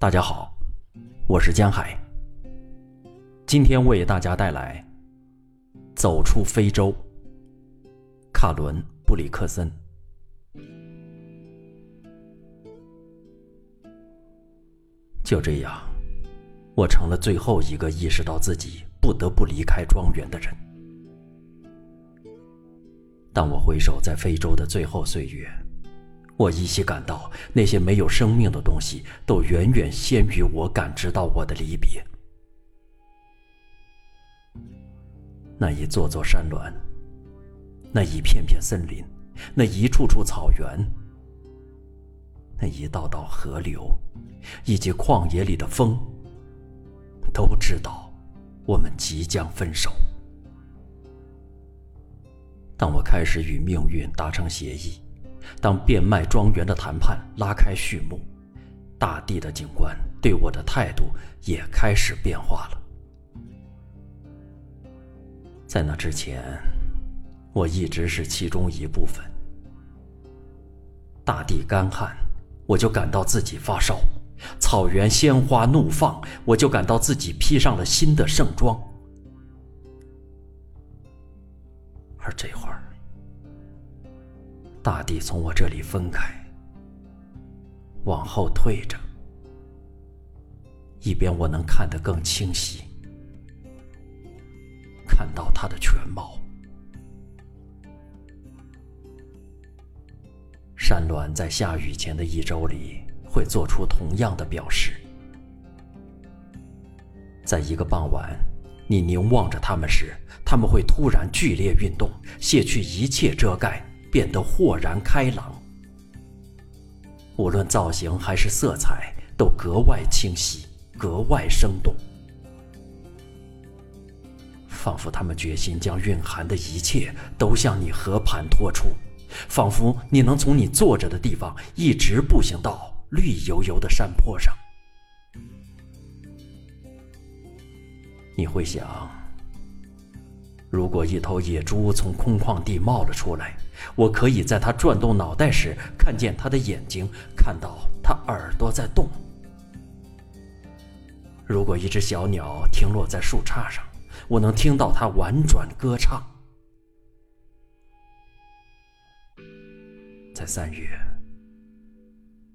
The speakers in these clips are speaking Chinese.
大家好，我是江海。今天为大家带来《走出非洲》，卡伦·布里克森。就这样，我成了最后一个意识到自己不得不离开庄园的人。当我回首在非洲的最后岁月，我依稀感到，那些没有生命的东西都远远先于我感知到我的离别。那一座座山峦，那一片片森林，那一处处草原，那一道道河流，以及旷野里的风，都知道我们即将分手。当我开始与命运达成协议。当变卖庄园的谈判拉开序幕，大地的景观对我的态度也开始变化了。在那之前，我一直是其中一部分。大地干旱，我就感到自己发烧；草原鲜花怒放，我就感到自己披上了新的盛装。而这会儿，大地从我这里分开，往后退着，以便我能看得更清晰，看到它的全貌。山峦在下雨前的一周里会做出同样的表示。在一个傍晚，你凝望着它们时，它们会突然剧烈运动，卸去一切遮盖。变得豁然开朗，无论造型还是色彩，都格外清晰，格外生动，仿佛他们决心将蕴含的一切都向你和盘托出，仿佛你能从你坐着的地方一直步行到绿油油的山坡上。你会想。如果一头野猪从空旷地冒了出来，我可以在它转动脑袋时看见它的眼睛，看到它耳朵在动。如果一只小鸟停落在树杈上，我能听到它婉转歌唱。在三月，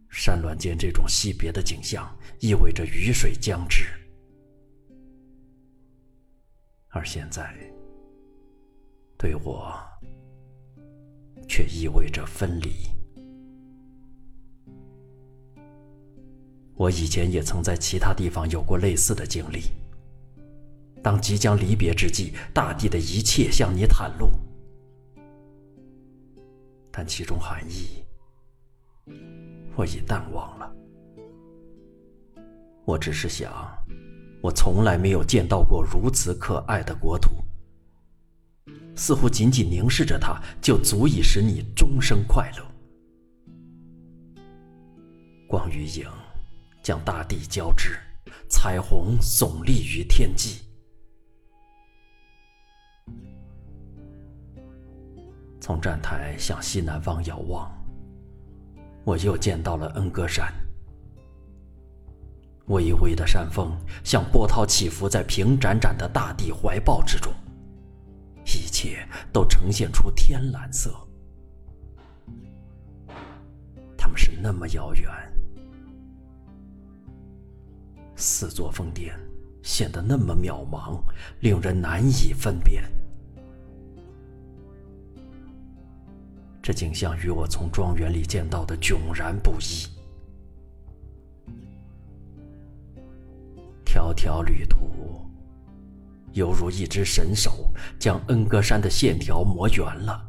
山峦间这种惜别的景象意味着雨水将至，而现在。对我，却意味着分离。我以前也曾在其他地方有过类似的经历。当即将离别之际，大地的一切向你袒露，但其中含义，我已淡忘了。我只是想，我从来没有见到过如此可爱的国土。似乎仅仅凝视着它，就足以使你终生快乐。光与影将大地交织，彩虹耸立于天际。从站台向西南方遥望，我又见到了恩格山。巍巍的山峰像波涛起伏在平展展的大地怀抱之中。一切都呈现出天蓝色，他们是那么遥远，四座峰巅显得那么渺茫，令人难以分辨。这景象与我从庄园里见到的迥然不一。条条旅途。犹如一只神手，将恩格山的线条磨圆了，